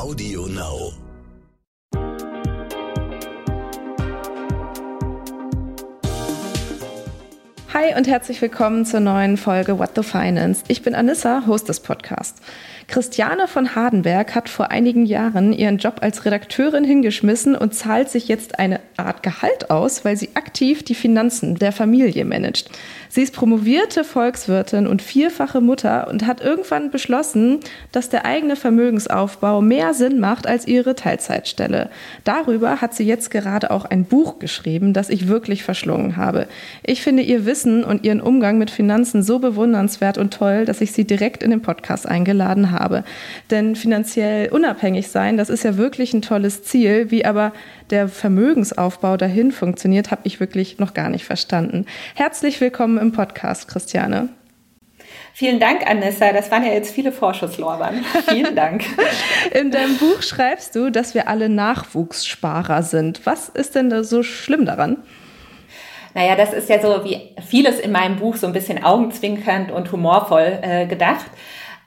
Audio Now. Hi und herzlich willkommen zur neuen Folge What the Finance. Ich bin Anissa, Host des Podcasts. Christiane von Hardenberg hat vor einigen Jahren ihren Job als Redakteurin hingeschmissen und zahlt sich jetzt eine Art Gehalt aus, weil sie aktiv die Finanzen der Familie managt. Sie ist promovierte Volkswirtin und vierfache Mutter und hat irgendwann beschlossen, dass der eigene Vermögensaufbau mehr Sinn macht als ihre Teilzeitstelle. Darüber hat sie jetzt gerade auch ein Buch geschrieben, das ich wirklich verschlungen habe. Ich finde ihr Wissen und ihren Umgang mit Finanzen so bewundernswert und toll, dass ich sie direkt in den Podcast eingeladen habe. Denn finanziell unabhängig sein, das ist ja wirklich ein tolles Ziel, wie aber der Vermögensaufbau dahin funktioniert, habe ich wirklich noch gar nicht verstanden. Herzlich willkommen im Podcast, Christiane. Vielen Dank, Anissa. Das waren ja jetzt viele Vorschusslorbeeren. Vielen Dank. In deinem Buch schreibst du, dass wir alle Nachwuchssparer sind. Was ist denn da so schlimm daran? Naja, das ist ja so wie vieles in meinem Buch so ein bisschen augenzwinkernd und humorvoll äh, gedacht.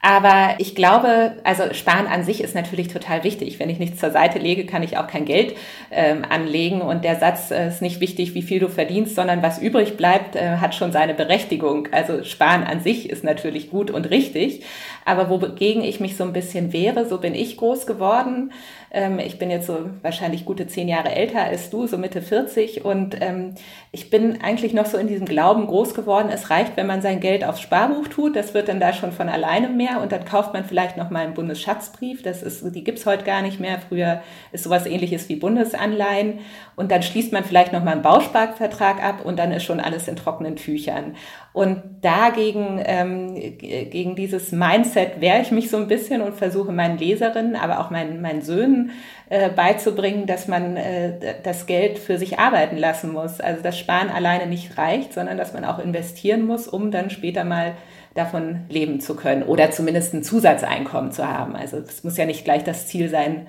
Aber ich glaube, also Sparen an sich ist natürlich total wichtig. Wenn ich nichts zur Seite lege, kann ich auch kein Geld ähm, anlegen. Und der Satz äh, ist nicht wichtig, wie viel du verdienst, sondern was übrig bleibt, äh, hat schon seine Berechtigung. Also Sparen an sich ist natürlich gut und richtig. Aber wogegen ich mich so ein bisschen wehre, so bin ich groß geworden. Ähm, ich bin jetzt so wahrscheinlich gute zehn Jahre älter als du, so Mitte 40. Und ähm, ich bin eigentlich noch so in diesem Glauben groß geworden, es reicht, wenn man sein Geld aufs Sparbuch tut. Das wird dann da schon von alleine mehr. Und dann kauft man vielleicht noch mal einen Bundesschatzbrief. Das ist, die gibt's heute gar nicht mehr. Früher ist sowas ähnliches wie Bundesanleihen. Und dann schließt man vielleicht noch mal einen Bausparvertrag ab und dann ist schon alles in trockenen Tüchern. Und dagegen, ähm, gegen dieses Mindset wehre ich mich so ein bisschen und versuche meinen Leserinnen, aber auch meinen, meinen Söhnen äh, beizubringen, dass man äh, das Geld für sich arbeiten lassen muss. Also das Sparen alleine nicht reicht, sondern dass man auch investieren muss, um dann später mal davon leben zu können oder zumindest ein Zusatzeinkommen zu haben. Also es muss ja nicht gleich das Ziel sein,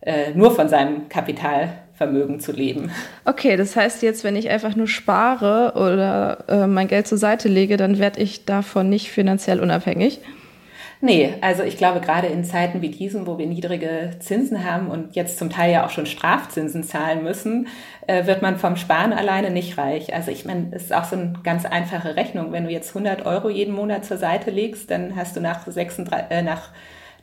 äh, nur von seinem Kapital Vermögen zu leben. Okay, das heißt jetzt, wenn ich einfach nur spare oder äh, mein Geld zur Seite lege, dann werde ich davon nicht finanziell unabhängig? Nee, also ich glaube, gerade in Zeiten wie diesen, wo wir niedrige Zinsen haben und jetzt zum Teil ja auch schon Strafzinsen zahlen müssen, äh, wird man vom Sparen alleine nicht reich. Also ich meine, es ist auch so eine ganz einfache Rechnung. Wenn du jetzt 100 Euro jeden Monat zur Seite legst, dann hast du nach, 36, äh, nach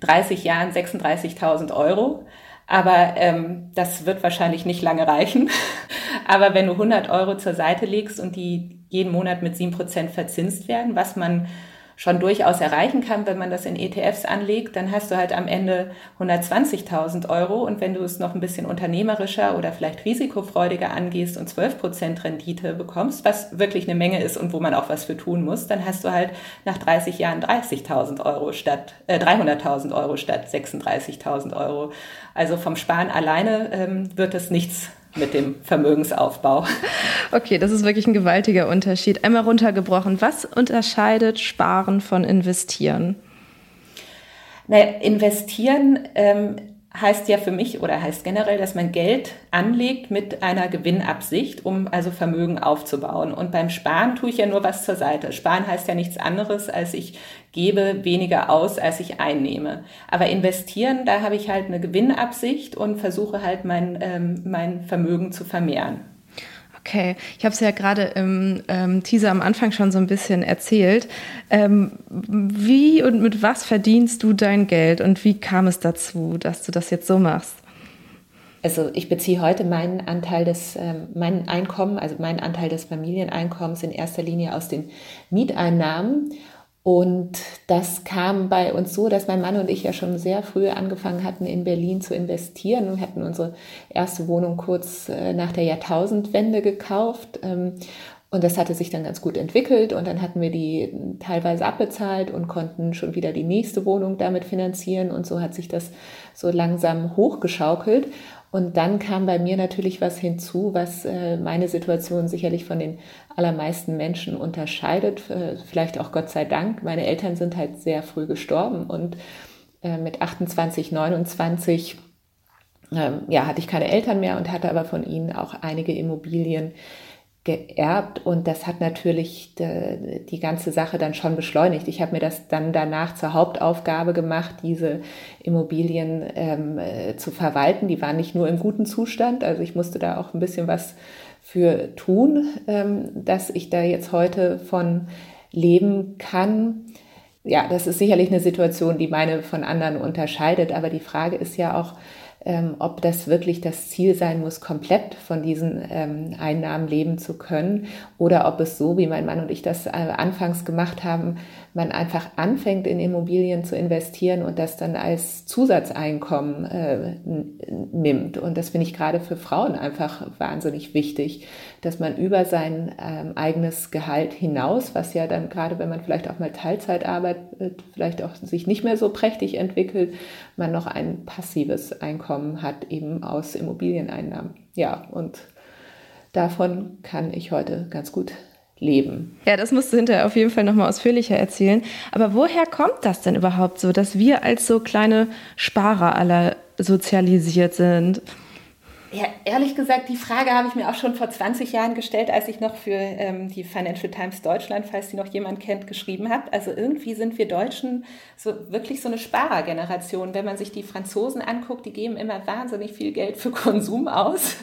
30 Jahren 36.000 Euro. Aber ähm, das wird wahrscheinlich nicht lange reichen. Aber wenn du 100 Euro zur Seite legst und die jeden Monat mit 7% verzinst werden, was man schon durchaus erreichen kann, wenn man das in ETFs anlegt, dann hast du halt am Ende 120.000 Euro. Und wenn du es noch ein bisschen unternehmerischer oder vielleicht risikofreudiger angehst und 12 Prozent Rendite bekommst, was wirklich eine Menge ist und wo man auch was für tun muss, dann hast du halt nach 30 Jahren 30.000 Euro statt, äh, 300.000 Euro statt 36.000 Euro. Also vom Sparen alleine ähm, wird es nichts mit dem Vermögensaufbau. Okay, das ist wirklich ein gewaltiger Unterschied. Einmal runtergebrochen, was unterscheidet Sparen von Investieren? Na, investieren ähm, heißt ja für mich oder heißt generell, dass man Geld anlegt mit einer Gewinnabsicht, um also Vermögen aufzubauen. Und beim Sparen tue ich ja nur was zur Seite. Sparen heißt ja nichts anderes, als ich gebe weniger aus, als ich einnehme. Aber investieren, da habe ich halt eine Gewinnabsicht und versuche halt mein, ähm, mein Vermögen zu vermehren. Okay, ich habe es ja gerade im ähm, Teaser am Anfang schon so ein bisschen erzählt. Ähm, wie und mit was verdienst du dein Geld und wie kam es dazu, dass du das jetzt so machst? Also ich beziehe heute meinen Anteil des, ähm, mein Einkommen, also meinen Anteil des Familieneinkommens in erster Linie aus den Mieteinnahmen und das kam bei uns so, dass mein Mann und ich ja schon sehr früh angefangen hatten, in Berlin zu investieren und hatten unsere erste Wohnung kurz äh, nach der Jahrtausendwende gekauft. Ähm, und das hatte sich dann ganz gut entwickelt und dann hatten wir die teilweise abbezahlt und konnten schon wieder die nächste Wohnung damit finanzieren und so hat sich das so langsam hochgeschaukelt. Und dann kam bei mir natürlich was hinzu, was äh, meine Situation sicherlich von den allermeisten Menschen unterscheidet. Äh, vielleicht auch Gott sei Dank. Meine Eltern sind halt sehr früh gestorben und äh, mit 28, 29 ähm, ja, hatte ich keine Eltern mehr und hatte aber von ihnen auch einige Immobilien geerbt und das hat natürlich die, die ganze Sache dann schon beschleunigt. Ich habe mir das dann danach zur Hauptaufgabe gemacht, diese Immobilien ähm, äh, zu verwalten. Die waren nicht nur im guten Zustand, also ich musste da auch ein bisschen was für tun, ähm, dass ich da jetzt heute von leben kann. Ja, das ist sicherlich eine Situation, die meine von anderen unterscheidet, aber die Frage ist ja auch, ähm, ob das wirklich das Ziel sein muss, komplett von diesen ähm, Einnahmen leben zu können oder ob es so, wie mein Mann und ich das äh, anfangs gemacht haben, man einfach anfängt, in Immobilien zu investieren und das dann als Zusatzeinkommen äh, nimmt. Und das finde ich gerade für Frauen einfach wahnsinnig wichtig, dass man über sein ähm, eigenes Gehalt hinaus, was ja dann gerade, wenn man vielleicht auch mal Teilzeit arbeitet, vielleicht auch sich nicht mehr so prächtig entwickelt, man noch ein passives Einkommen hat, eben aus Immobilieneinnahmen. Ja, und davon kann ich heute ganz gut leben. Ja, das musst du hinterher auf jeden Fall nochmal ausführlicher erzählen. Aber woher kommt das denn überhaupt so, dass wir als so kleine Sparer alle sozialisiert sind? Ja, ehrlich gesagt, die Frage habe ich mir auch schon vor 20 Jahren gestellt, als ich noch für ähm, die Financial Times Deutschland, falls die noch jemand kennt, geschrieben habe. Also irgendwie sind wir Deutschen so wirklich so eine Sparergeneration. Wenn man sich die Franzosen anguckt, die geben immer wahnsinnig viel Geld für Konsum aus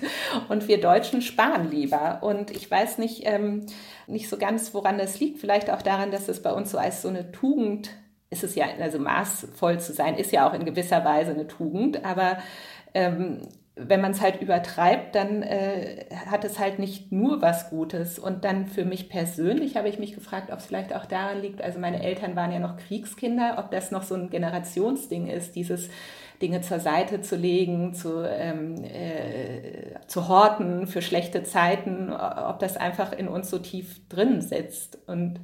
und wir Deutschen sparen lieber. Und ich weiß nicht, ähm, nicht so ganz, woran das liegt. Vielleicht auch daran, dass es bei uns so als so eine Tugend ist es ja, also maßvoll zu sein, ist ja auch in gewisser Weise eine Tugend, aber ähm, wenn man es halt übertreibt, dann äh, hat es halt nicht nur was Gutes. Und dann für mich persönlich habe ich mich gefragt, ob es vielleicht auch daran liegt, also meine Eltern waren ja noch Kriegskinder, ob das noch so ein Generationsding ist, dieses Dinge zur Seite zu legen, zu, ähm, äh, zu horten für schlechte Zeiten, ob das einfach in uns so tief drin sitzt. Und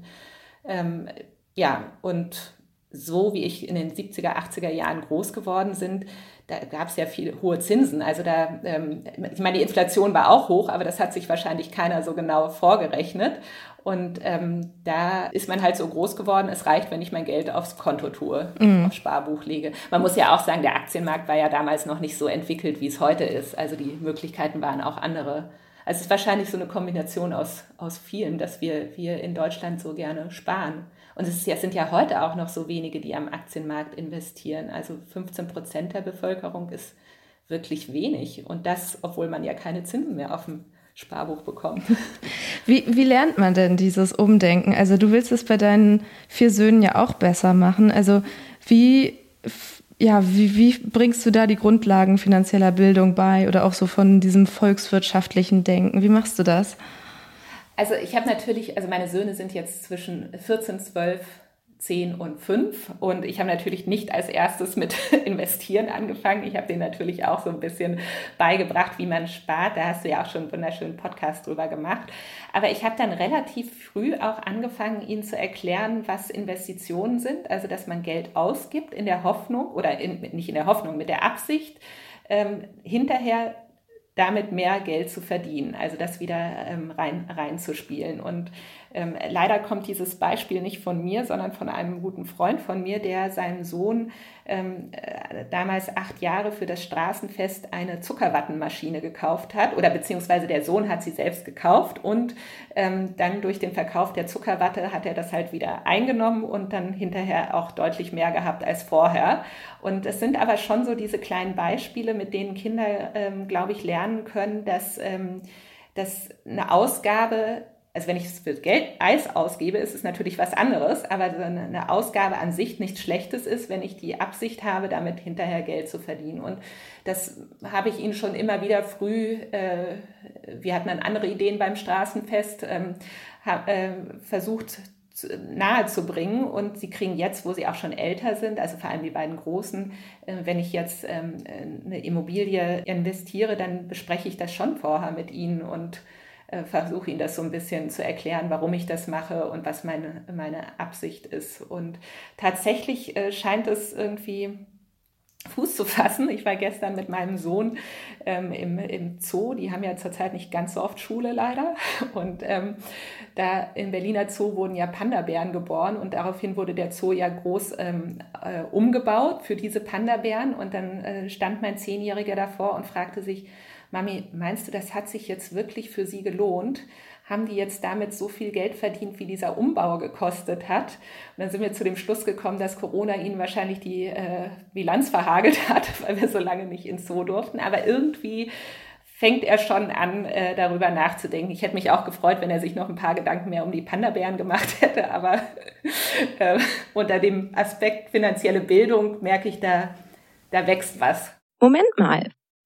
ähm, ja, und so wie ich in den 70er, 80er Jahren groß geworden sind, da gab es ja viel hohe Zinsen. Also da, ähm, ich meine, die Inflation war auch hoch, aber das hat sich wahrscheinlich keiner so genau vorgerechnet. Und ähm, da ist man halt so groß geworden, es reicht, wenn ich mein Geld aufs Konto tue, mhm. aufs Sparbuch lege. Man muss ja auch sagen, der Aktienmarkt war ja damals noch nicht so entwickelt, wie es heute ist. Also die Möglichkeiten waren auch andere. Also es ist wahrscheinlich so eine Kombination aus, aus vielen, dass wir, wir in Deutschland so gerne sparen. Und es, ja, sind ja heute auch noch so wenige, die am Aktienmarkt investieren. Also 15 Prozent der Bevölkerung ist wirklich wenig. Und das, obwohl man ja keine Zinsen mehr auf dem Sparbuch bekommt. Wie, wie lernt man denn dieses Umdenken? Also du willst es bei deinen vier Söhnen ja auch besser machen. Also wie, ja, wie, wie bringst du da die Grundlagen finanzieller Bildung bei oder auch so von diesem volkswirtschaftlichen Denken? Wie machst du das? Also ich habe natürlich, also meine Söhne sind jetzt zwischen 14, 12, 10 und 5 und ich habe natürlich nicht als erstes mit investieren angefangen. Ich habe denen natürlich auch so ein bisschen beigebracht, wie man spart. Da hast du ja auch schon einen wunderschönen Podcast drüber gemacht. Aber ich habe dann relativ früh auch angefangen, ihnen zu erklären, was Investitionen sind. Also dass man Geld ausgibt in der Hoffnung oder in, nicht in der Hoffnung, mit der Absicht, ähm, hinterher damit mehr Geld zu verdienen, also das wieder ähm, rein, reinzuspielen. Und ähm, leider kommt dieses Beispiel nicht von mir, sondern von einem guten Freund von mir, der seinem Sohn ähm, äh, damals acht Jahre für das Straßenfest eine Zuckerwattenmaschine gekauft hat, oder beziehungsweise der Sohn hat sie selbst gekauft und ähm, dann durch den Verkauf der Zuckerwatte hat er das halt wieder eingenommen und dann hinterher auch deutlich mehr gehabt als vorher. Und es sind aber schon so diese kleinen Beispiele, mit denen Kinder, ähm, glaube ich, lernen können, dass, ähm, dass eine Ausgabe also wenn ich es für Geld Eis ausgebe, ist es natürlich was anderes, aber eine Ausgabe an sich nichts Schlechtes ist, wenn ich die Absicht habe, damit hinterher Geld zu verdienen. Und das habe ich Ihnen schon immer wieder früh, äh, wir hatten dann andere Ideen beim Straßenfest, ähm, hab, äh, versucht nahe zu bringen und sie kriegen jetzt, wo sie auch schon älter sind, also vor allem die beiden Großen, äh, wenn ich jetzt ähm, eine Immobilie investiere, dann bespreche ich das schon vorher mit ihnen und äh, versuche ihnen das so ein bisschen zu erklären, warum ich das mache und was meine, meine Absicht ist. Und tatsächlich äh, scheint es irgendwie Fuß zu fassen. Ich war gestern mit meinem Sohn ähm, im, im Zoo. Die haben ja zurzeit nicht ganz so oft Schule leider. Und ähm, da im Berliner Zoo wurden ja Panda-Bären geboren und daraufhin wurde der Zoo ja groß ähm, äh, umgebaut für diese Panda-Bären. Und dann äh, stand mein Zehnjähriger davor und fragte sich, Mami, meinst du, das hat sich jetzt wirklich für sie gelohnt? haben die jetzt damit so viel Geld verdient, wie dieser Umbau gekostet hat? Und dann sind wir zu dem Schluss gekommen, dass Corona ihnen wahrscheinlich die äh, Bilanz verhagelt hat, weil wir so lange nicht ins Zoo durften. Aber irgendwie fängt er schon an, äh, darüber nachzudenken. Ich hätte mich auch gefreut, wenn er sich noch ein paar Gedanken mehr um die Panda-Bären gemacht hätte, aber äh, unter dem Aspekt finanzielle Bildung merke ich, da, da wächst was. Moment mal,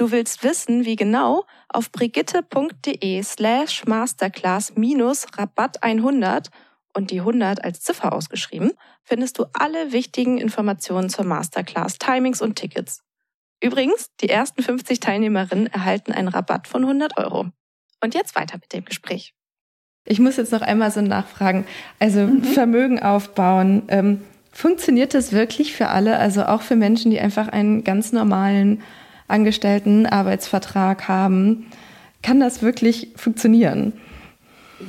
Du willst wissen, wie genau? Auf brigitte.de slash masterclass minus Rabatt 100 und die 100 als Ziffer ausgeschrieben, findest du alle wichtigen Informationen zur Masterclass, Timings und Tickets. Übrigens, die ersten 50 Teilnehmerinnen erhalten einen Rabatt von 100 Euro. Und jetzt weiter mit dem Gespräch. Ich muss jetzt noch einmal so nachfragen. Also mhm. Vermögen aufbauen. Ähm, funktioniert das wirklich für alle? Also auch für Menschen, die einfach einen ganz normalen Angestellten Arbeitsvertrag haben. Kann das wirklich funktionieren?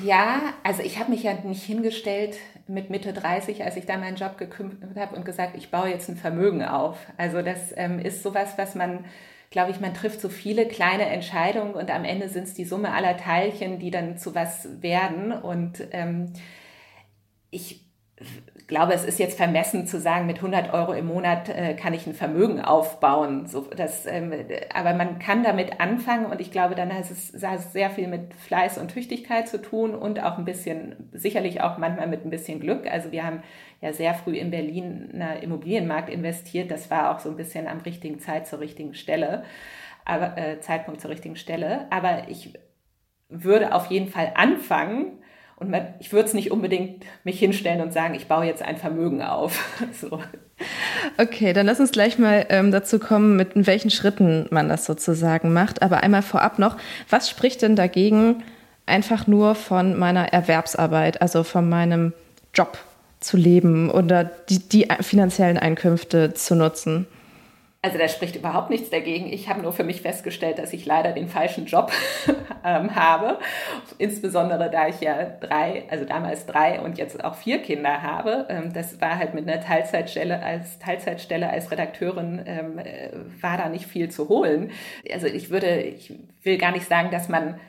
Ja, also ich habe mich ja nicht hingestellt mit Mitte 30, als ich da meinen Job gekümmert habe und gesagt, ich baue jetzt ein Vermögen auf. Also das ähm, ist sowas, was man, glaube ich, man trifft so viele kleine Entscheidungen und am Ende sind es die Summe aller Teilchen, die dann zu was werden. Und ähm, ich glaube, es ist jetzt vermessen zu sagen, mit 100 Euro im Monat äh, kann ich ein Vermögen aufbauen. So, das, ähm, aber man kann damit anfangen und ich glaube, dann hat es, hat es sehr viel mit Fleiß und Tüchtigkeit zu tun und auch ein bisschen, sicherlich auch manchmal mit ein bisschen Glück. Also wir haben ja sehr früh in Berlin in Immobilienmarkt investiert. Das war auch so ein bisschen am richtigen Zeit zur richtigen Stelle, aber äh, Zeitpunkt zur richtigen Stelle. Aber ich würde auf jeden Fall anfangen, und man, ich würde es nicht unbedingt mich hinstellen und sagen, ich baue jetzt ein Vermögen auf. so. Okay, dann lass uns gleich mal ähm, dazu kommen, mit welchen Schritten man das sozusagen macht. Aber einmal vorab noch, was spricht denn dagegen, einfach nur von meiner Erwerbsarbeit, also von meinem Job zu leben oder die, die finanziellen Einkünfte zu nutzen? Also da spricht überhaupt nichts dagegen. Ich habe nur für mich festgestellt, dass ich leider den falschen Job ähm, habe. Insbesondere da ich ja drei, also damals drei und jetzt auch vier Kinder habe. Ähm, das war halt mit einer Teilzeitstelle als Teilzeitstelle als Redakteurin ähm, äh, war da nicht viel zu holen. Also ich würde, ich will gar nicht sagen, dass man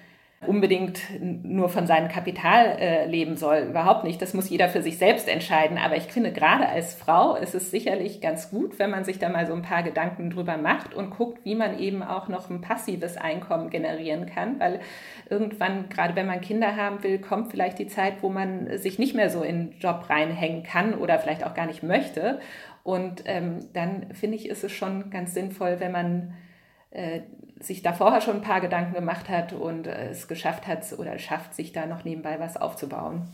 unbedingt nur von seinem Kapital äh, leben soll. Überhaupt nicht. Das muss jeder für sich selbst entscheiden. Aber ich finde, gerade als Frau ist es sicherlich ganz gut, wenn man sich da mal so ein paar Gedanken drüber macht und guckt, wie man eben auch noch ein passives Einkommen generieren kann. Weil irgendwann, gerade wenn man Kinder haben will, kommt vielleicht die Zeit, wo man sich nicht mehr so in den Job reinhängen kann oder vielleicht auch gar nicht möchte. Und ähm, dann finde ich, ist es schon ganz sinnvoll, wenn man äh, sich da vorher schon ein paar Gedanken gemacht hat und äh, es geschafft hat oder schafft, sich da noch nebenbei was aufzubauen.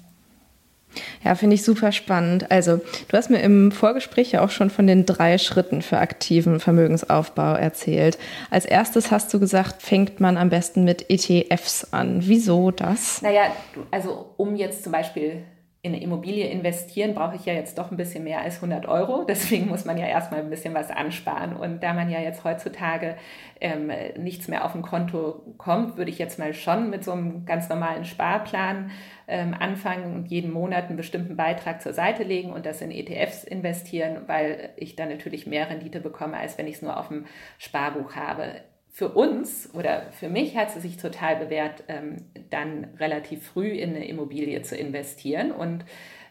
Ja, finde ich super spannend. Also, du hast mir im Vorgespräch ja auch schon von den drei Schritten für aktiven Vermögensaufbau erzählt. Als erstes hast du gesagt, fängt man am besten mit ETFs an. Wieso das? Naja, also um jetzt zum Beispiel in eine Immobilie investieren, brauche ich ja jetzt doch ein bisschen mehr als 100 Euro. Deswegen muss man ja erstmal ein bisschen was ansparen. Und da man ja jetzt heutzutage ähm, nichts mehr auf dem Konto kommt, würde ich jetzt mal schon mit so einem ganz normalen Sparplan ähm, anfangen und jeden Monat einen bestimmten Beitrag zur Seite legen und das in ETFs investieren, weil ich dann natürlich mehr Rendite bekomme, als wenn ich es nur auf dem Sparbuch habe für uns oder für mich hat es sich total bewährt, ähm, dann relativ früh in eine Immobilie zu investieren. Und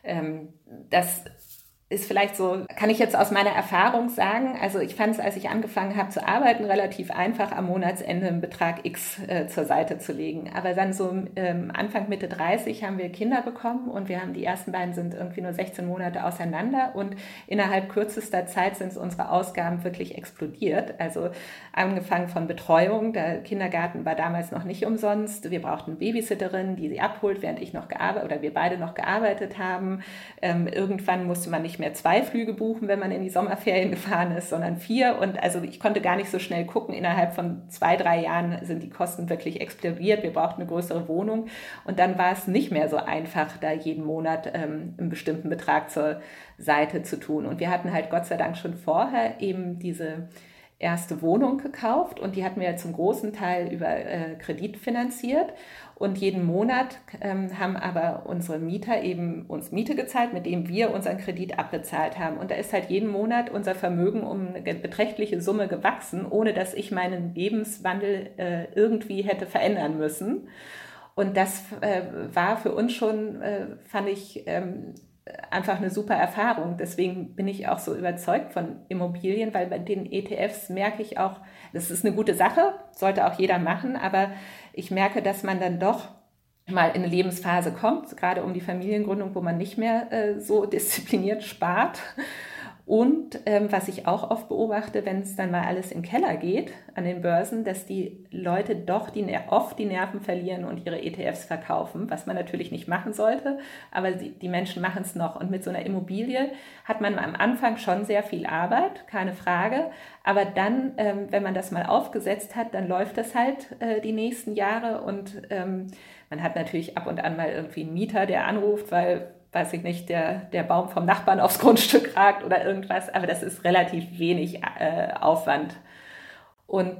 ähm, das ist vielleicht so, kann ich jetzt aus meiner Erfahrung sagen, also ich fand es, als ich angefangen habe zu arbeiten, relativ einfach, am Monatsende einen Betrag X äh, zur Seite zu legen. Aber dann so ähm, Anfang, Mitte 30 haben wir Kinder bekommen und wir haben, die ersten beiden sind irgendwie nur 16 Monate auseinander und innerhalb kürzester Zeit sind unsere Ausgaben wirklich explodiert. Also angefangen von Betreuung, der Kindergarten war damals noch nicht umsonst, wir brauchten Babysitterin, die sie abholt, während ich noch gearbeitet, oder wir beide noch gearbeitet haben. Ähm, irgendwann musste man nicht nicht mehr zwei Flüge buchen, wenn man in die Sommerferien gefahren ist, sondern vier. Und also ich konnte gar nicht so schnell gucken. Innerhalb von zwei, drei Jahren sind die Kosten wirklich explodiert. Wir brauchten eine größere Wohnung. Und dann war es nicht mehr so einfach, da jeden Monat ähm, einen bestimmten Betrag zur Seite zu tun. Und wir hatten halt Gott sei Dank schon vorher eben diese erste Wohnung gekauft und die hatten wir zum großen Teil über äh, Kredit finanziert. Und jeden Monat ähm, haben aber unsere Mieter eben uns Miete gezahlt, mit dem wir unseren Kredit abbezahlt haben. Und da ist halt jeden Monat unser Vermögen um eine beträchtliche Summe gewachsen, ohne dass ich meinen Lebenswandel äh, irgendwie hätte verändern müssen. Und das äh, war für uns schon, äh, fand ich, ähm, einfach eine super Erfahrung. Deswegen bin ich auch so überzeugt von Immobilien, weil bei den ETFs merke ich auch, das ist eine gute Sache, sollte auch jeder machen, aber ich merke, dass man dann doch mal in eine Lebensphase kommt, gerade um die Familiengründung, wo man nicht mehr äh, so diszipliniert spart und ähm, was ich auch oft beobachte, wenn es dann mal alles den Keller geht an den Börsen, dass die Leute doch die, oft die Nerven verlieren und ihre ETFs verkaufen, was man natürlich nicht machen sollte, aber die, die Menschen machen es noch. Und mit so einer Immobilie hat man am Anfang schon sehr viel Arbeit, keine Frage. Aber dann, ähm, wenn man das mal aufgesetzt hat, dann läuft das halt äh, die nächsten Jahre und ähm, man hat natürlich ab und an mal irgendwie einen Mieter, der anruft, weil weiß ich nicht, der, der Baum vom Nachbarn aufs Grundstück ragt oder irgendwas, aber das ist relativ wenig äh, Aufwand. Und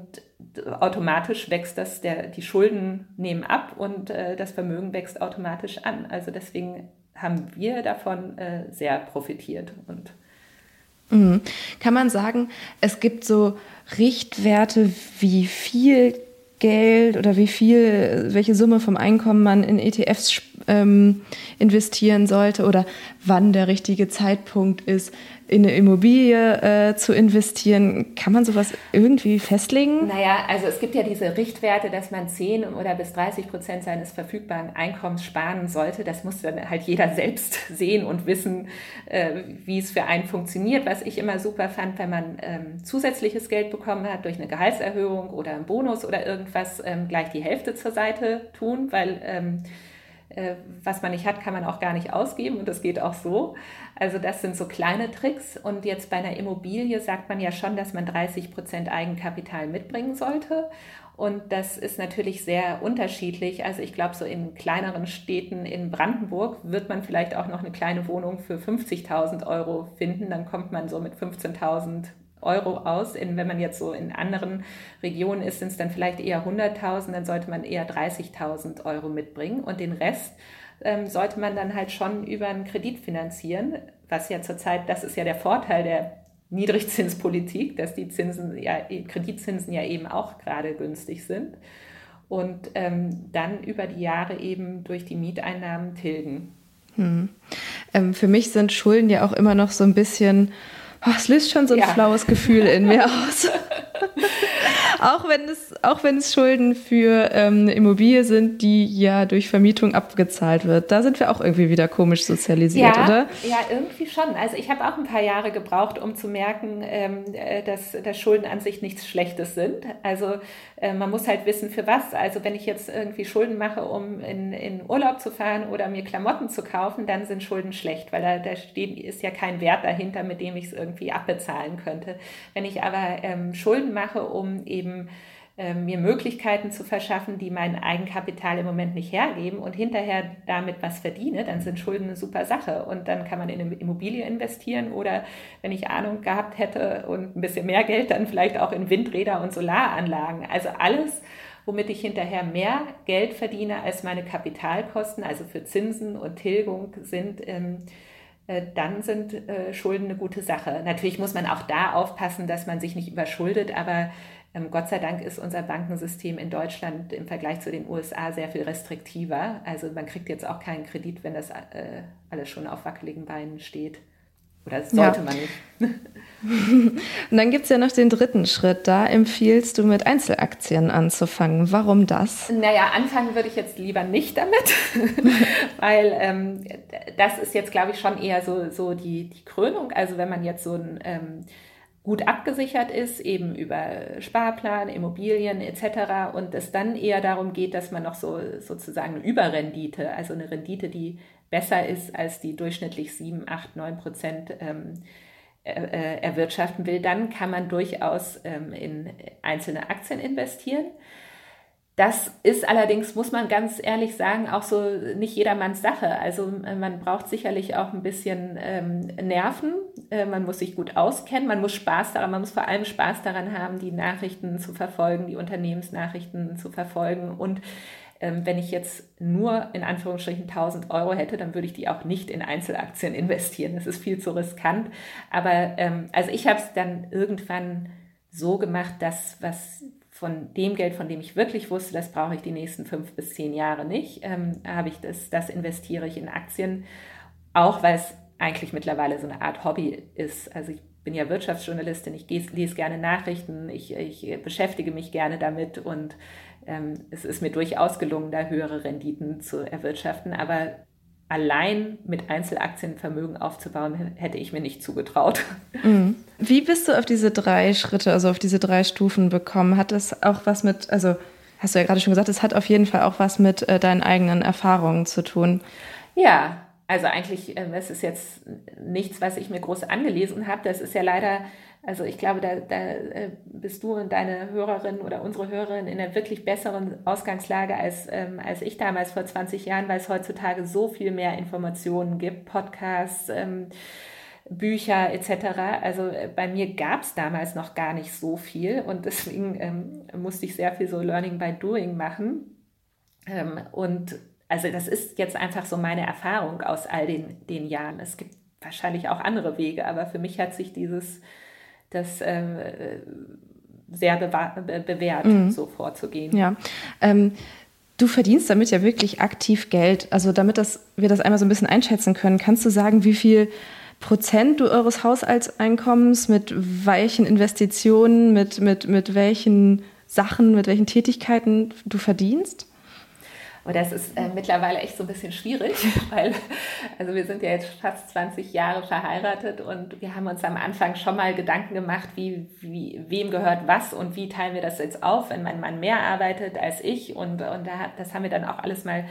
automatisch wächst das, der, die Schulden nehmen ab und äh, das Vermögen wächst automatisch an. Also deswegen haben wir davon äh, sehr profitiert. Und mhm. Kann man sagen, es gibt so Richtwerte, wie viel Geld oder wie viel, welche Summe vom Einkommen man in ETFs ähm, investieren sollte oder wann der richtige Zeitpunkt ist, in eine Immobilie äh, zu investieren. Kann man sowas irgendwie festlegen? Naja, also es gibt ja diese Richtwerte, dass man 10 oder bis 30 Prozent seines verfügbaren Einkommens sparen sollte. Das muss dann halt jeder selbst sehen und wissen, äh, wie es für einen funktioniert. Was ich immer super fand, wenn man ähm, zusätzliches Geld bekommen hat durch eine Gehaltserhöhung oder einen Bonus oder irgendwas, ähm, gleich die Hälfte zur Seite tun, weil ähm, äh, was man nicht hat, kann man auch gar nicht ausgeben und das geht auch so. Also das sind so kleine Tricks und jetzt bei einer Immobilie sagt man ja schon, dass man 30 Prozent Eigenkapital mitbringen sollte und das ist natürlich sehr unterschiedlich. Also ich glaube, so in kleineren Städten in Brandenburg wird man vielleicht auch noch eine kleine Wohnung für 50.000 Euro finden. Dann kommt man so mit 15.000 Euro aus. In, wenn man jetzt so in anderen Regionen ist, sind es dann vielleicht eher 100.000, dann sollte man eher 30.000 Euro mitbringen und den Rest ähm, sollte man dann halt schon über einen Kredit finanzieren, was ja zurzeit, das ist ja der Vorteil der Niedrigzinspolitik, dass die Zinsen, ja, Kreditzinsen ja eben auch gerade günstig sind und ähm, dann über die Jahre eben durch die Mieteinnahmen tilgen. Hm. Ähm, für mich sind Schulden ja auch immer noch so ein bisschen es löst schon so ein ja. flaues Gefühl in mir aus. auch, wenn es, auch wenn es Schulden für ähm, eine Immobilie sind, die ja durch Vermietung abgezahlt wird. Da sind wir auch irgendwie wieder komisch sozialisiert, ja, oder? Ja, irgendwie schon. Also ich habe auch ein paar Jahre gebraucht, um zu merken, ähm, äh, dass, dass Schulden an sich nichts Schlechtes sind. Also äh, man muss halt wissen, für was. Also wenn ich jetzt irgendwie Schulden mache, um in, in Urlaub zu fahren oder mir Klamotten zu kaufen, dann sind Schulden schlecht, weil da, da steht, ist ja kein Wert dahinter, mit dem ich es irgendwie abbezahlen könnte. Wenn ich aber ähm, Schulden mache, um eben ähm, mir Möglichkeiten zu verschaffen, die mein Eigenkapital im Moment nicht hergeben und hinterher damit was verdiene, dann sind Schulden eine super Sache. Und dann kann man in eine Immobilie investieren oder wenn ich Ahnung gehabt hätte und ein bisschen mehr Geld, dann vielleicht auch in Windräder und Solaranlagen. Also alles, womit ich hinterher mehr Geld verdiene als meine Kapitalkosten, also für Zinsen und Tilgung sind. Ähm, äh, dann sind äh, Schulden eine gute Sache. Natürlich muss man auch da aufpassen, dass man sich nicht überschuldet, aber Gott sei Dank ist unser Bankensystem in Deutschland im Vergleich zu den USA sehr viel restriktiver. Also man kriegt jetzt auch keinen Kredit, wenn das äh, alles schon auf wackeligen Beinen steht. Oder sollte ja. man nicht. Und dann gibt es ja noch den dritten Schritt. Da empfiehlst du mit Einzelaktien anzufangen. Warum das? Naja, anfangen würde ich jetzt lieber nicht damit, weil ähm, das ist jetzt, glaube ich, schon eher so, so die, die Krönung. Also wenn man jetzt so ein ähm, gut abgesichert ist, eben über Sparplan, Immobilien etc. und es dann eher darum geht, dass man noch so sozusagen eine Überrendite, also eine Rendite, die besser ist als die durchschnittlich 7, 8, 9 Prozent ähm, äh, erwirtschaften will, dann kann man durchaus ähm, in einzelne Aktien investieren. Das ist allerdings, muss man ganz ehrlich sagen, auch so nicht jedermanns Sache. Also äh, man braucht sicherlich auch ein bisschen ähm, Nerven, äh, man muss sich gut auskennen, man muss Spaß daran, man muss vor allem Spaß daran haben, die Nachrichten zu verfolgen, die Unternehmensnachrichten zu verfolgen und ähm, wenn ich jetzt nur in Anführungsstrichen 1000 Euro hätte, dann würde ich die auch nicht in Einzelaktien investieren. Das ist viel zu riskant. Aber ähm, also ich habe es dann irgendwann so gemacht, dass was von dem Geld, von dem ich wirklich wusste, das brauche ich die nächsten fünf bis zehn Jahre nicht, ähm, habe ich das, das investiere ich in Aktien, auch weil es eigentlich mittlerweile so eine Art Hobby ist. Also ich bin ja Wirtschaftsjournalistin, ich lese gerne Nachrichten, ich, ich beschäftige mich gerne damit und ähm, es ist mir durchaus gelungen, da höhere Renditen zu erwirtschaften, aber allein mit Einzelaktien Vermögen aufzubauen, hätte ich mir nicht zugetraut. Mhm. Wie bist du auf diese drei Schritte, also auf diese drei Stufen bekommen? Hat das auch was mit, also hast du ja gerade schon gesagt, es hat auf jeden Fall auch was mit äh, deinen eigenen Erfahrungen zu tun. Ja, also eigentlich, äh, das ist jetzt nichts, was ich mir groß angelesen habe. Das ist ja leider also ich glaube, da, da äh, bist du und deine Hörerin oder unsere Hörerin in einer wirklich besseren Ausgangslage als, ähm, als ich damals vor 20 Jahren, weil es heutzutage so viel mehr Informationen gibt, Podcasts, ähm, Bücher etc. Also äh, bei mir gab es damals noch gar nicht so viel und deswegen ähm, musste ich sehr viel so Learning by Doing machen. Ähm, und also das ist jetzt einfach so meine Erfahrung aus all den, den Jahren. Es gibt wahrscheinlich auch andere Wege, aber für mich hat sich dieses das äh, sehr bewährt, mhm. so vorzugehen. Ja. Ähm, du verdienst damit ja wirklich aktiv Geld. Also damit das, wir das einmal so ein bisschen einschätzen können, kannst du sagen, wie viel Prozent du eures Haushaltseinkommens mit welchen Investitionen, mit, mit, mit welchen Sachen, mit welchen Tätigkeiten du verdienst? Und das ist äh, mittlerweile echt so ein bisschen schwierig, weil also wir sind ja jetzt fast 20 Jahre verheiratet und wir haben uns am Anfang schon mal Gedanken gemacht, wie, wie wem gehört was und wie teilen wir das jetzt auf, wenn mein Mann mehr arbeitet als ich. Und, und da, das haben wir dann auch alles mal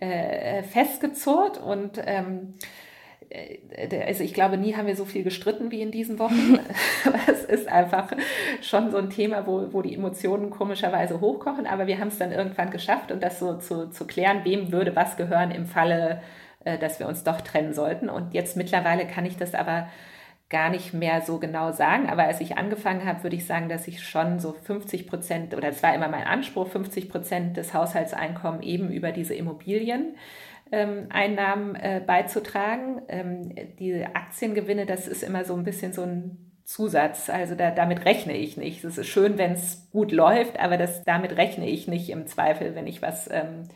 äh, festgezurrt und ähm, äh, also ich glaube, nie haben wir so viel gestritten wie in diesen Wochen. es ist einfach schon so ein Thema, wo, wo die Emotionen komischerweise hochkochen, aber wir haben es dann irgendwann geschafft und das so zu, zu klären, wem würde was gehören im Falle, äh, dass wir uns doch trennen sollten. Und jetzt mittlerweile kann ich das aber gar nicht mehr so genau sagen, aber als ich angefangen habe, würde ich sagen, dass ich schon so 50 Prozent, oder es war immer mein Anspruch, 50 Prozent des Haushaltseinkommens eben über diese Immobilien ähm, Einnahmen äh, beizutragen. Ähm, die Aktiengewinne, das ist immer so ein bisschen so ein Zusatz. Also da, damit rechne ich nicht. Es ist schön, wenn es gut läuft, aber das, damit rechne ich nicht im Zweifel, wenn ich was ähm,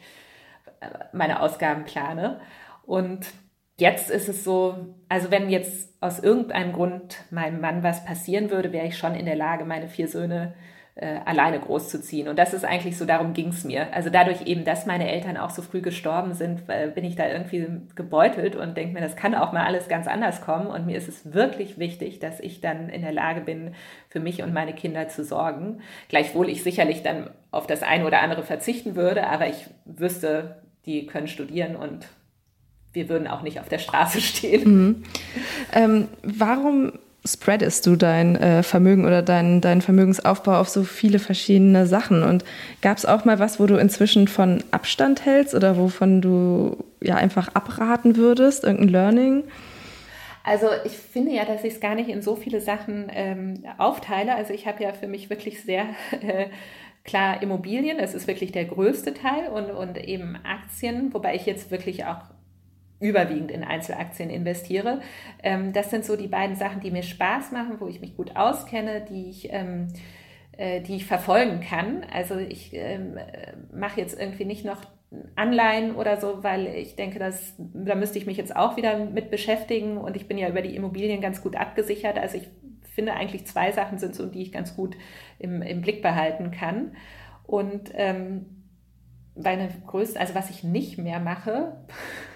meine Ausgaben plane. Und jetzt ist es so, also wenn jetzt aus irgendeinem Grund meinem Mann was passieren würde, wäre ich schon in der Lage, meine vier Söhne äh, alleine großzuziehen. Und das ist eigentlich so, darum ging es mir. Also dadurch eben, dass meine Eltern auch so früh gestorben sind, äh, bin ich da irgendwie gebeutelt und denke mir, das kann auch mal alles ganz anders kommen. Und mir ist es wirklich wichtig, dass ich dann in der Lage bin, für mich und meine Kinder zu sorgen. Gleichwohl ich sicherlich dann auf das eine oder andere verzichten würde, aber ich wüsste, die können studieren und wir würden auch nicht auf der Straße stehen. Mhm. Ähm, warum spreadest du dein äh, Vermögen oder deinen dein Vermögensaufbau auf so viele verschiedene Sachen? Und gab es auch mal was, wo du inzwischen von Abstand hältst oder wovon du ja einfach abraten würdest, irgendein Learning? Also ich finde ja, dass ich es gar nicht in so viele Sachen ähm, aufteile. Also ich habe ja für mich wirklich sehr äh, klar Immobilien, das ist wirklich der größte Teil und, und eben Aktien, wobei ich jetzt wirklich auch überwiegend in Einzelaktien investiere. Ähm, das sind so die beiden Sachen, die mir Spaß machen, wo ich mich gut auskenne, die ich, ähm, äh, die ich verfolgen kann. Also ich ähm, mache jetzt irgendwie nicht noch Anleihen oder so, weil ich denke, dass, da müsste ich mich jetzt auch wieder mit beschäftigen und ich bin ja über die Immobilien ganz gut abgesichert. Also ich finde eigentlich zwei Sachen sind so, die ich ganz gut im, im Blick behalten kann. Und ähm, meine größte, also was ich nicht mehr mache,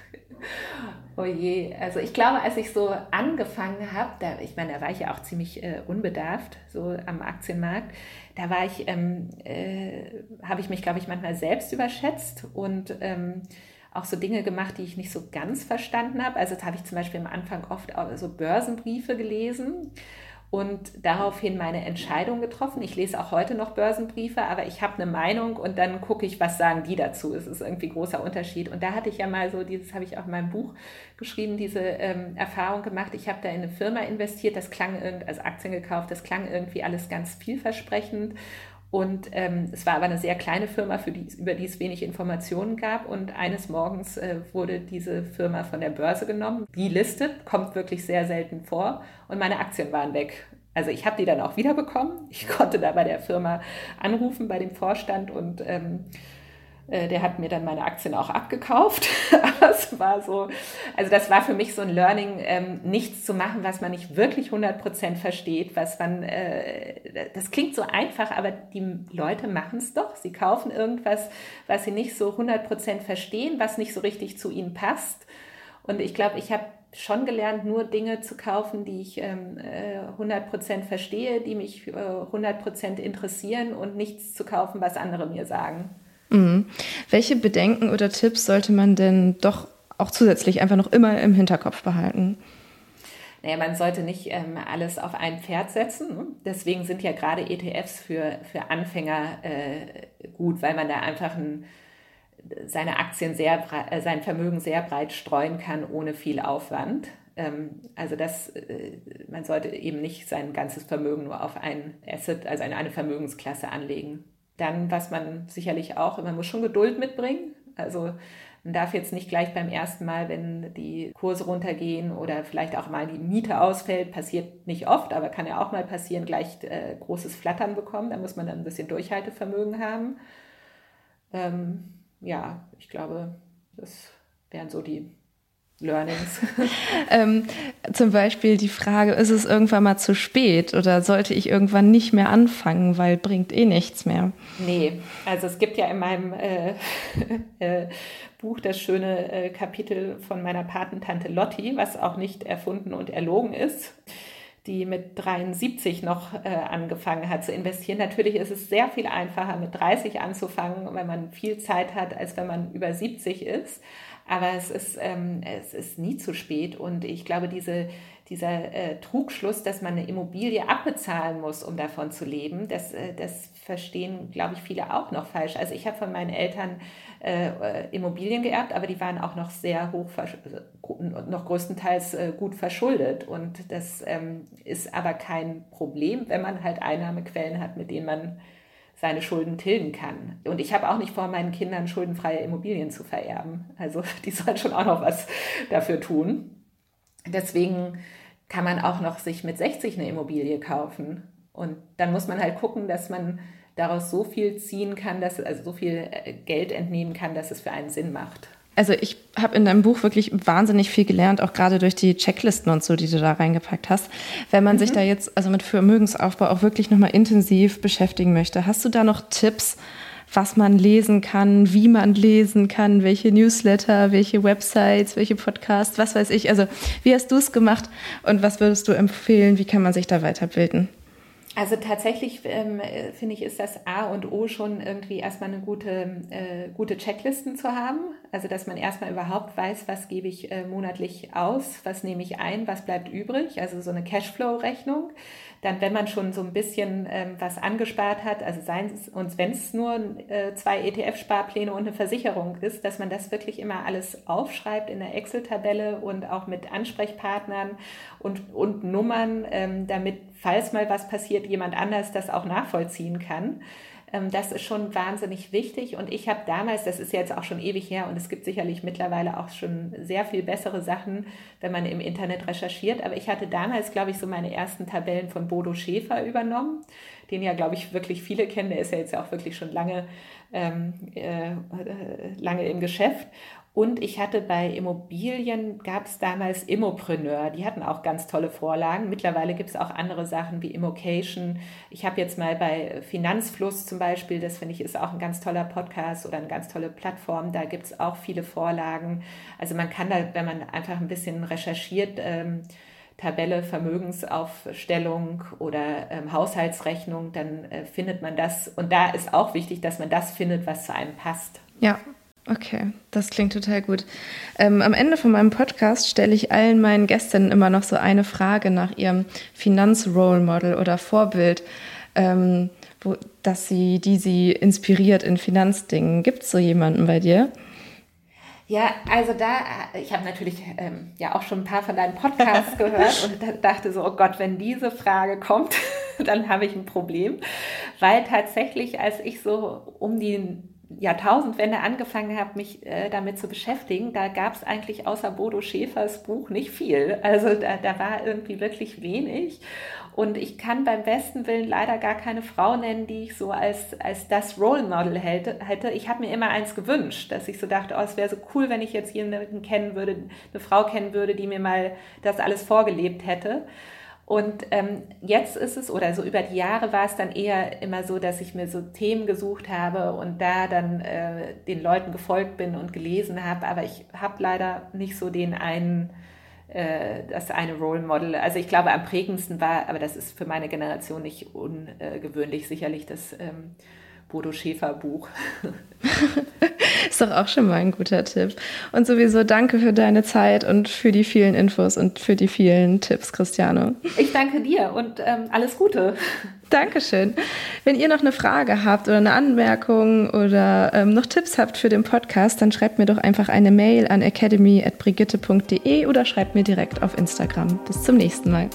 Oh je, also ich glaube, als ich so angefangen habe, da, ich meine, da war ich ja auch ziemlich äh, unbedarft, so am Aktienmarkt, da war ich, ähm, äh, habe ich mich, glaube ich, manchmal selbst überschätzt und ähm, auch so Dinge gemacht, die ich nicht so ganz verstanden habe. Also da habe ich zum Beispiel am Anfang oft so Börsenbriefe gelesen und daraufhin meine Entscheidung getroffen. Ich lese auch heute noch Börsenbriefe, aber ich habe eine Meinung und dann gucke ich, was sagen die dazu. Es ist irgendwie großer Unterschied. Und da hatte ich ja mal so, dieses habe ich auch in meinem Buch geschrieben, diese ähm, Erfahrung gemacht. Ich habe da in eine Firma investiert, das klang irgendwie, also Aktien gekauft, das klang irgendwie alles ganz vielversprechend. Und ähm, es war aber eine sehr kleine Firma, für die, über die es wenig Informationen gab. Und eines Morgens äh, wurde diese Firma von der Börse genommen. Die listet, kommt wirklich sehr selten vor. Und meine Aktien waren weg. Also ich habe die dann auch wiederbekommen. Ich konnte da bei der Firma anrufen, bei dem Vorstand und ähm, äh, der hat mir dann meine Aktien auch abgekauft. das war so, also das war für mich so ein Learning, ähm, nichts zu machen, was man nicht wirklich 100% versteht, was man, äh, das klingt so einfach, aber die Leute machen es doch. Sie kaufen irgendwas, was sie nicht so 100% verstehen, was nicht so richtig zu ihnen passt. Und ich glaube, ich habe schon gelernt, nur Dinge zu kaufen, die ich ähm, 100% äh, verstehe, die mich äh, 100% interessieren und nichts zu kaufen, was andere mir sagen. Mhm. Welche Bedenken oder Tipps sollte man denn doch auch zusätzlich einfach noch immer im Hinterkopf behalten? Naja, man sollte nicht ähm, alles auf ein Pferd setzen. Ne? Deswegen sind ja gerade ETFs für, für Anfänger äh, gut, weil man da einfach ein, seine Aktien sehr, äh, sein Vermögen sehr breit streuen kann, ohne viel Aufwand. Ähm, also das, äh, man sollte eben nicht sein ganzes Vermögen nur auf ein Asset, also eine, eine Vermögensklasse anlegen. Dann, was man sicherlich auch, man muss schon Geduld mitbringen. Also man darf jetzt nicht gleich beim ersten Mal, wenn die Kurse runtergehen oder vielleicht auch mal die Miete ausfällt, passiert nicht oft, aber kann ja auch mal passieren, gleich äh, großes Flattern bekommen. Da muss man dann ein bisschen Durchhaltevermögen haben. Ähm, ja, ich glaube, das wären so die Learnings. ähm, zum Beispiel die Frage, ist es irgendwann mal zu spät oder sollte ich irgendwann nicht mehr anfangen, weil bringt eh nichts mehr? Nee, also es gibt ja in meinem äh, äh, Buch das schöne äh, Kapitel von meiner Patentante Lotti, was auch nicht erfunden und erlogen ist die mit 73 noch äh, angefangen hat zu investieren. Natürlich ist es sehr viel einfacher, mit 30 anzufangen, wenn man viel Zeit hat, als wenn man über 70 ist. Aber es ist, ähm, es ist nie zu spät. Und ich glaube, diese, dieser äh, Trugschluss, dass man eine Immobilie abbezahlen muss, um davon zu leben, das, äh, das verstehen, glaube ich, viele auch noch falsch. Also ich habe von meinen Eltern äh, äh Immobilien geerbt, aber die waren auch noch sehr hoch, noch größtenteils äh, gut verschuldet. Und das ähm, ist aber kein Problem, wenn man halt Einnahmequellen hat, mit denen man seine Schulden tilgen kann. Und ich habe auch nicht vor, meinen Kindern schuldenfreie Immobilien zu vererben. Also die sollen schon auch noch was dafür tun. Deswegen kann man auch noch sich mit 60 eine Immobilie kaufen. Und dann muss man halt gucken, dass man daraus so viel ziehen kann, dass also so viel äh, Geld entnehmen kann, dass es für einen Sinn macht. Also ich habe in deinem Buch wirklich wahnsinnig viel gelernt, auch gerade durch die Checklisten und so, die du da reingepackt hast. Wenn man mhm. sich da jetzt also mit Vermögensaufbau auch wirklich nochmal intensiv beschäftigen möchte, hast du da noch Tipps, was man lesen kann, wie man lesen kann, welche Newsletter, welche Websites, welche Podcasts, was weiß ich. Also wie hast du es gemacht und was würdest du empfehlen, wie kann man sich da weiterbilden? Also tatsächlich ähm, finde ich, ist das A und O schon irgendwie erstmal eine gute, äh, gute Checklisten zu haben. Also dass man erstmal überhaupt weiß, was gebe ich äh, monatlich aus, was nehme ich ein, was bleibt übrig. Also so eine Cashflow-Rechnung. Dann, wenn man schon so ein bisschen ähm, was angespart hat, also seien es und wenn es nur äh, zwei ETF-Sparpläne und eine Versicherung ist, dass man das wirklich immer alles aufschreibt in der Excel-Tabelle und auch mit Ansprechpartnern und, und Nummern, ähm, damit falls mal was passiert, jemand anders das auch nachvollziehen kann. Ähm, das ist schon wahnsinnig wichtig. Und ich habe damals, das ist jetzt auch schon ewig her und es gibt sicherlich mittlerweile auch schon sehr viel bessere Sachen, wenn man im Internet recherchiert. Aber ich hatte damals, glaube ich, so meine ersten Tabellen von Bodo Schäfer übernommen, den ja, glaube ich, wirklich viele kennen. Der ist ja jetzt auch wirklich schon lange, ähm, äh, lange im Geschäft. Und ich hatte bei Immobilien, gab es damals Immopreneur, die hatten auch ganz tolle Vorlagen. Mittlerweile gibt es auch andere Sachen wie Immocation. Ich habe jetzt mal bei Finanzfluss zum Beispiel, das finde ich ist auch ein ganz toller Podcast oder eine ganz tolle Plattform, da gibt es auch viele Vorlagen. Also man kann da, wenn man einfach ein bisschen recherchiert, ähm, Tabelle Vermögensaufstellung oder ähm, Haushaltsrechnung, dann äh, findet man das. Und da ist auch wichtig, dass man das findet, was zu einem passt. Ja, Okay, das klingt total gut. Ähm, am Ende von meinem Podcast stelle ich allen meinen Gästinnen immer noch so eine Frage nach ihrem Finanzrole Model oder Vorbild, ähm, wo, dass sie, die sie inspiriert in Finanzdingen. Gibt es so jemanden bei dir? Ja, also da, ich habe natürlich ähm, ja auch schon ein paar von deinen Podcasts gehört und dachte so, oh Gott, wenn diese Frage kommt, dann habe ich ein Problem. Weil tatsächlich, als ich so um die Jahrtausendwende angefangen habe, mich äh, damit zu beschäftigen, da gab es eigentlich außer Bodo Schäfers Buch nicht viel. Also da, da war irgendwie wirklich wenig. Und ich kann beim besten Willen leider gar keine Frau nennen, die ich so als, als das Role Model hätte. Ich habe mir immer eins gewünscht, dass ich so dachte, oh, es wäre so cool, wenn ich jetzt jemanden kennen würde, eine Frau kennen würde, die mir mal das alles vorgelebt hätte. Und ähm, jetzt ist es, oder so über die Jahre war es dann eher immer so, dass ich mir so Themen gesucht habe und da dann äh, den Leuten gefolgt bin und gelesen habe. Aber ich habe leider nicht so den einen, äh, das eine Role Model. Also ich glaube, am prägendsten war, aber das ist für meine Generation nicht ungewöhnlich, sicherlich das ähm, Bodo Schäfer Buch. Ist doch auch schon mal ein guter Tipp. Und sowieso danke für deine Zeit und für die vielen Infos und für die vielen Tipps, Christiane. Ich danke dir und ähm, alles Gute. Dankeschön. Wenn ihr noch eine Frage habt oder eine Anmerkung oder ähm, noch Tipps habt für den Podcast, dann schreibt mir doch einfach eine Mail an academy.brigitte.de oder schreibt mir direkt auf Instagram. Bis zum nächsten Mal.